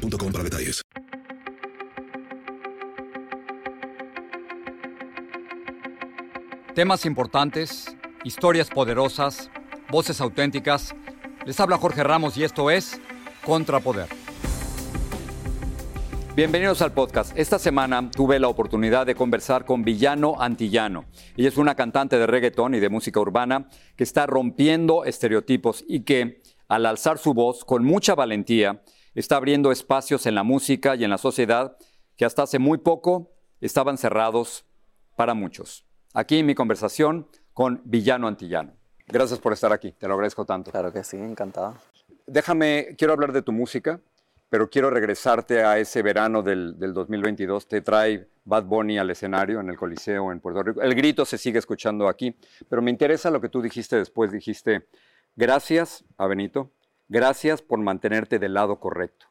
para detalles. Temas importantes, historias poderosas, voces auténticas. Les habla Jorge Ramos y esto es Contrapoder. Bienvenidos al podcast. Esta semana tuve la oportunidad de conversar con Villano Antillano. Ella es una cantante de reggaetón y de música urbana que está rompiendo estereotipos y que, al alzar su voz con mucha valentía, está abriendo espacios en la música y en la sociedad que hasta hace muy poco estaban cerrados para muchos. Aquí en mi conversación con Villano Antillano. Gracias por estar aquí, te lo agradezco tanto. Claro que sí, encantado. Déjame, quiero hablar de tu música, pero quiero regresarte a ese verano del, del 2022. Te trae Bad Bunny al escenario en el Coliseo en Puerto Rico. El grito se sigue escuchando aquí, pero me interesa lo que tú dijiste después. Dijiste, gracias a Benito, Gracias por mantenerte del lado correcto.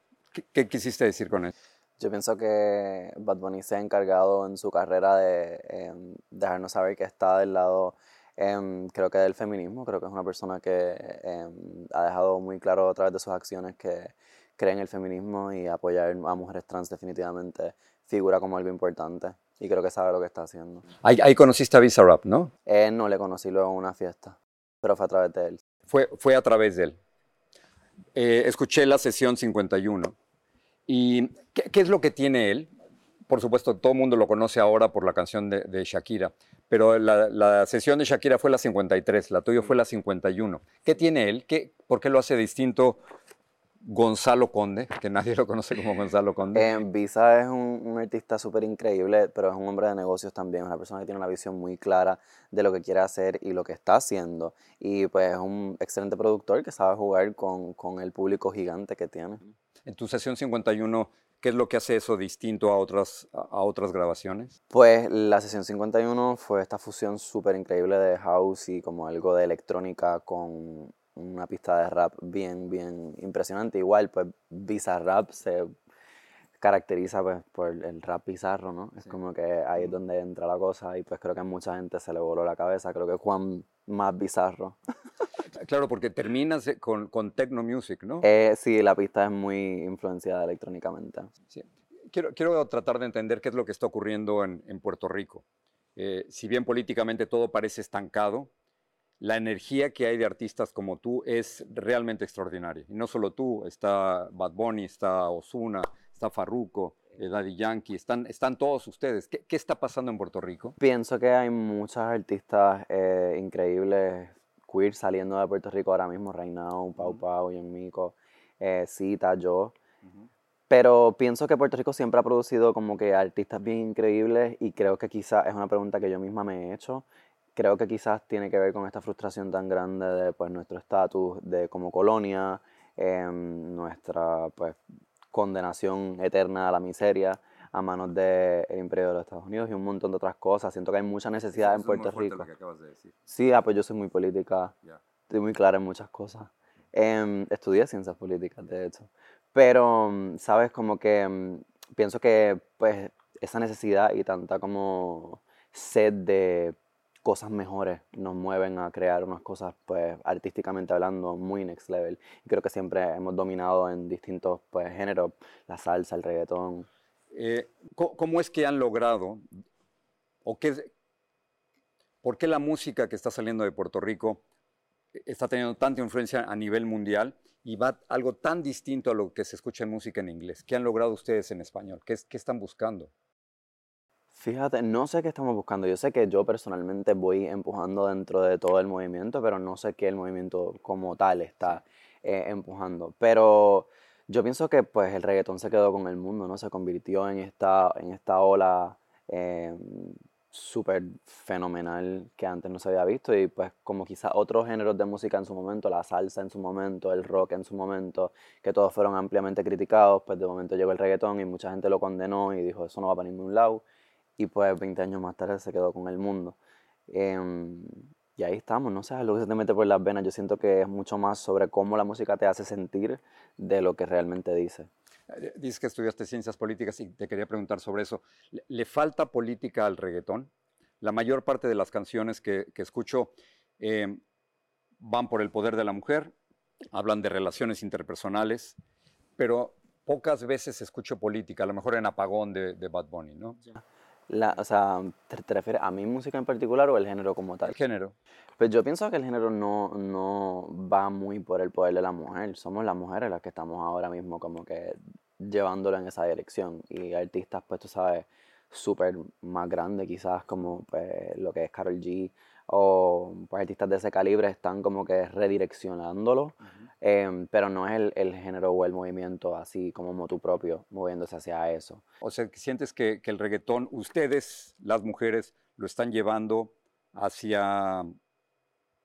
¿Qué, quisiste decir con eso? Yo pienso que Bad Bunny se ha encargado en su carrera de em, dejarnos saber que está del lado, em, creo que del feminismo. Creo que es una persona que em, ha dejado muy claro a través de sus acciones que cree en el feminismo y apoyar a mujeres trans definitivamente figura como algo importante. Y creo que sabe lo que está haciendo. Ahí, conociste a Visa Rap, ¿no? Eh, no, le conocí luego en una fiesta, pero fue a través de él. Fue, fue a través de él. Eh, escuché la sesión 51. ¿Y qué, es lo que tiene él? Por supuesto, todo el mundo lo conoce ahora por la canción de, Shakira, pero la, sesión de Shakira fue la 53, la tuya fue la 51. ¿Qué tiene él? ¿Qué, ¿Por qué lo hace distinto Gonzalo Conde, que nadie lo conoce como Gonzalo Conde. Eh, Visa es un, artista súper increíble, pero es un hombre de negocios también, es una persona que tiene una visión muy clara de lo que quiere hacer y lo que está haciendo. Y pues es un excelente productor que sabe jugar con, con el público gigante que tiene. En tu sesión 51, ¿qué es lo que hace eso distinto a otras, a otras grabaciones? Pues la sesión 51 fue esta fusión súper increíble de house y como algo de electrónica con una pista de rap bien, bien impresionante. Igual, pues Bizarrap se caracteriza pues, por el rap bizarro, ¿no? Es como que ahí es donde entra la cosa y pues creo que a mucha gente se le voló la cabeza. Creo que Juan más bizarro. Claro, porque terminas con, con techno music, ¿no? Eh, sí, la pista es muy influenciada electrónicamente. Quiero, quiero tratar de entender qué es lo que está ocurriendo en, en Puerto Rico. Eh, si bien políticamente todo parece estancado, la energía que hay de artistas como tú es realmente extraordinaria. Y no solo tú, está Bad Bunny, está Osuna, está Farruko, eh, Daddy Yankee, están, están todos ustedes. ¿Qué, está pasando en Puerto Rico? Pienso que hay muchas artistas eh, increíbles queer saliendo de Puerto Rico ahora mismo, Reinao, Pau Pau, Miko, eh, Cita, yo. Pero pienso que Puerto Rico siempre ha producido como que artistas bien increíbles y creo que quizás es una pregunta que yo misma me he hecho creo que quizás tiene que ver con esta frustración tan grande de pues, nuestro estatus de como colonia, em, nuestra pues, condenación eterna a la miseria a manos del Imperio de los Estados Unidos y un montón de otras cosas. Siento que hay mucha necesidad en Puerto Rico. Sí, ah, pues yo soy muy política, estoy muy clara en muchas cosas. Em, estudié ciencias políticas, de hecho. Pero, sabes, como que em, pienso que pues esa necesidad y tanta como sed de cosas mejores nos mueven a crear unas cosas, pues, artísticamente hablando, muy next level. Y creo que siempre hemos dominado en distintos, pues, géneros, la salsa, el reggaetón. Eh, ¿Cómo es que han logrado, o qué, por qué la música que está saliendo de Puerto Rico está teniendo tanta influencia a nivel mundial y va algo tan distinto a lo que se escucha en música en inglés? ¿Qué han logrado ustedes en español? ¿Qué, qué están buscando? Fíjate, no sé qué estamos buscando. Yo sé que yo personalmente voy empujando dentro de todo el movimiento, pero no sé qué el movimiento como tal está eh, empujando. Pero yo pienso que pues el reggaetón se quedó con el mundo, ¿no? Se convirtió en esta, en esta ola eh, súper fenomenal que antes no se había visto y pues como quizás otros géneros de música en su momento, la salsa en su momento, el rock en su momento, que todos fueron ampliamente criticados, pues de momento llegó el reggaetón y mucha gente lo condenó y dijo eso no va para ningún lado y pues 20 años más tarde se quedó con el mundo. Em, y ahí estamos, no sé, es lo que se te mete por las venas, yo siento que es mucho más sobre cómo la música te hace sentir de lo que realmente dice. Eh, dices que estudiaste ciencias políticas y te quería preguntar sobre eso. ¿Le, falta política al reggaetón? La mayor parte de las canciones que, escucho eh, van por el poder de la mujer, hablan de relaciones interpersonales, pero pocas veces escucho política, a lo mejor en Apagón de, Bad Bunny, ¿no? La, o sea, ¿te, refieres a mi música en particular o el género como tal? El género. Pues yo pienso que el género no, no va muy por el poder de la mujer. Somos las mujeres las que estamos ahora mismo como que llevándolo en esa dirección. Y artistas, pues tú sabes, súper más grandes quizás como pues, lo que es Carol G o pues, artistas de ese calibre están como que redireccionándolo, em, pero no es el, el, género o el movimiento así como motu propio moviéndose hacia eso. O sea, sientes que, que el reggaetón, ustedes, las mujeres, lo están llevando hacia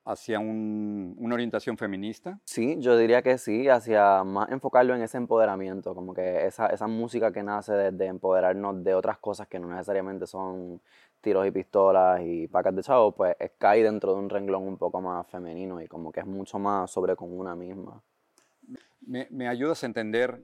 hacia una orientación feminista? Sí, yo diría que sí, hacia más enfocarlo en ese empoderamiento, como que esa, esa música que nace de, empoderarnos de otras cosas que no necesariamente son tiros y pistolas y pacas de chavo, pues cae dentro de un renglón un poco más femenino y como que es mucho más sobre con una misma. ¿Me, me ayudas a entender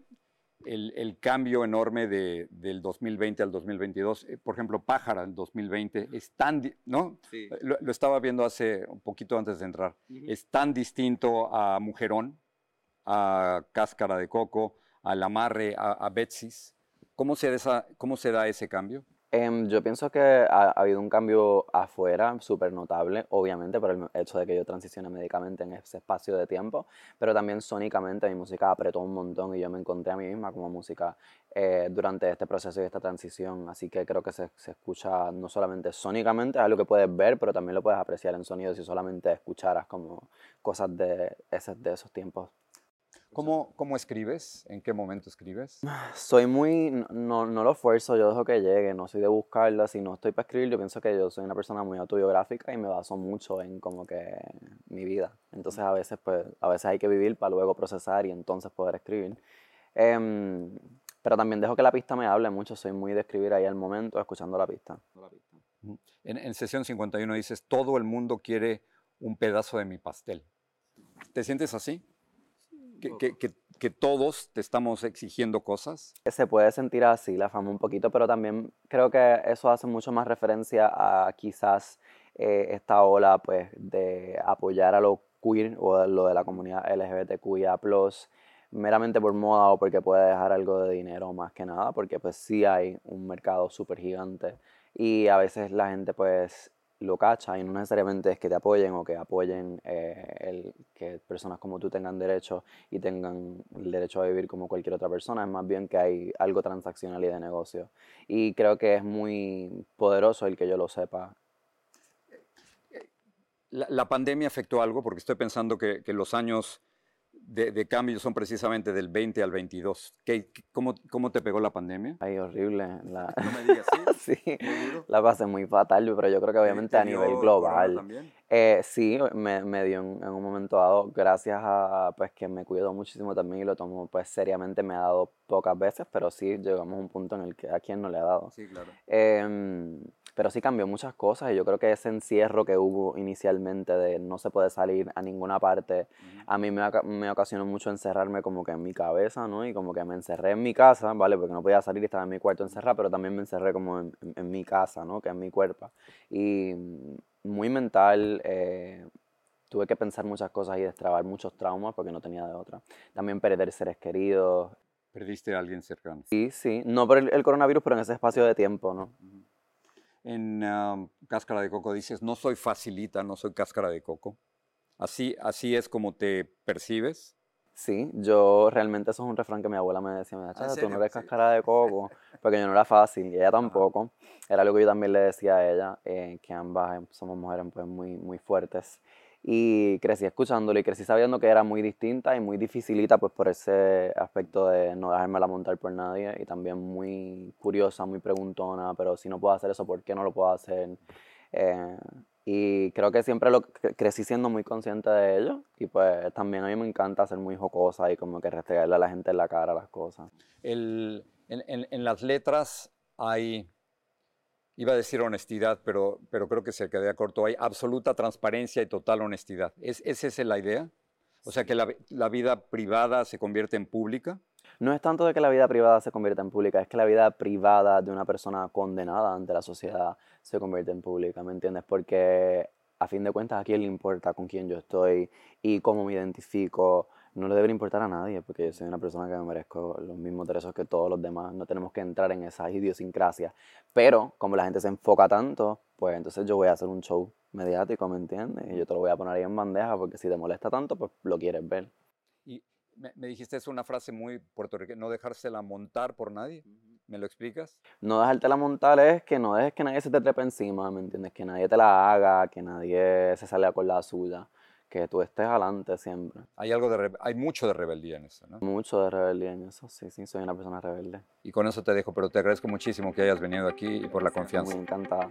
el, cambio enorme de, del 2020 al 2022. Eh, por ejemplo, Pájara en 2020 es tan, ¿no? Lo, estaba viendo hace un poquito antes de entrar. Es tan distinto a Mujerón, a Cáscara de Coco, al Amarre, a, a Betsy's. ¿Cómo se, ¿Cómo se da ese cambio? Em, yo pienso que ha, habido un cambio afuera súper notable, obviamente por el hecho de que yo transicione médicamente en ese espacio de tiempo, pero también sónicamente mi música apretó un montón y yo me encontré a mí misma como música eh, durante este proceso y esta transición, así que creo que se, se, escucha no solamente sónicamente, es algo que puedes ver, pero también lo puedes apreciar en sonido si solamente escucharas como cosas de, ese, de esos tiempos. ¿Cómo, ¿Cómo, escribes? ¿En qué momento escribes? Soy muy, no, no lo esfuerzo, yo dejo que llegue, no soy de buscarla, si no estoy para escribir, yo pienso que yo soy una persona muy autobiográfica y me baso mucho en como que mi vida. Entonces a veces, pues, a veces hay que vivir para luego procesar y entonces poder escribir. Em, pero también dejo que la pista me hable mucho, soy muy de escribir ahí al momento, escuchando la pista. En, en sesión 51 dices, todo el mundo quiere un pedazo de mi pastel. ¿Te sientes así? Que, todos te estamos exigiendo cosas? Se puede sentir así la fama un poquito, pero también creo que eso hace mucho más referencia a quizás eh, esta ola pues, de apoyar a lo queer o lo de la comunidad LGBTQIA+, meramente por moda o porque puede dejar algo de dinero más que nada, porque pues sí hay un mercado súper gigante y a veces la gente pues lo cacha y no necesariamente es que te apoyen o que apoyen eh, el, que personas como tú tengan derecho y tengan el derecho a vivir como cualquier otra persona, es más bien que hay algo transaccional y de negocio. Y creo que es muy poderoso el que yo lo sepa. La, pandemia afectó algo porque estoy pensando que, que los años de, de cambios son precisamente del 20 al 22. ¿Qué, cómo, ¿Cómo te pegó la pandemia? Ay, horrible. La... No me digas, ¿sí? sí, la pasé muy fatal, pero yo creo que obviamente a nivel global. Eh, sí, me, me dio en, un momento dado, gracias a pues que me cuido muchísimo también y lo tomo pues seriamente, me ha dado pocas veces, pero sí llegamos a un punto en el que a quien no le ha dado. Sí, claro. Eh, pero sí cambió muchas cosas y yo creo que ese encierro que hubo inicialmente de no se puede salir a ninguna parte, a mí me, me, ocasionó mucho encerrarme como que en mi cabeza, ¿no? Y como que me encerré en mi casa, ¿vale? Porque no podía salir y estaba en mi cuarto encerrado, pero también me encerré como en, en, mi casa, ¿no? Que es mi cuerpo. Y muy mental, eh, tuve que pensar muchas cosas y destrabar muchos traumas porque no tenía de otra. También perder seres queridos. ¿Perdiste a alguien cercano? Sí, sí. No por el, coronavirus, pero en ese espacio de tiempo, ¿no? en Cáscara de Coco dices, no soy facilita, no soy cáscara de coco. Así, así es como te percibes. Sí, yo realmente eso es un refrán que mi abuela me decía, me decía, tú no eres cáscara de coco, porque yo no era fácil y ella tampoco. Era algo que yo también le decía a ella, eh, que ambas somos mujeres pues, muy, muy fuertes. y crecí escuchándolo y crecí sabiendo que era muy distinta y muy dificilita pues por ese aspecto de no dejármela montar por nadie y también muy curiosa, muy preguntona, pero si no puedo hacer eso, ¿por qué no lo puedo hacer? Eh, y creo que siempre lo crecí siendo muy consciente de ello y pues también a mí me encanta ser muy jocosa y como que restregarle a la gente en la cara las cosas. El, en, en, en las letras hay iba a decir honestidad, pero, pero creo que se quedó corto. Hay absoluta transparencia y total honestidad. ¿Es, ¿Es esa la idea? O sea, que la, la, vida privada se convierte en pública. No es tanto de que la vida privada se convierta en pública, es que la vida privada de una persona condenada ante la sociedad se convierte en pública, ¿me entiendes? Porque a fin de cuentas a quién le importa con quién yo estoy y cómo me identifico no le debe importar a nadie, porque yo soy una persona que me merezco los mismos derechos que todos los demás. No tenemos que entrar en esa idiosincrasia. Pero como la gente se enfoca tanto, pues entonces yo voy a hacer un show mediático, ¿me entiendes? Y yo te lo voy a poner ahí en bandeja, porque si te molesta tanto, pues lo quieres ver. Y me, me dijiste, es una frase muy puertorriqueña, no dejársela montar por nadie. ¿Me lo explicas? No dejártela montar es que no dejes que nadie se te trepe encima, ¿me entiendes? Que nadie te la haga, que nadie se salga con la suya que tú estés adelante siempre. Hay algo de hay mucho de rebeldía en eso, ¿no? Mucho de rebeldía en eso, sí, sí, soy una persona rebelde. Y con eso te dejo, pero te agradezco muchísimo que hayas venido aquí y por la confianza. Muy encantada.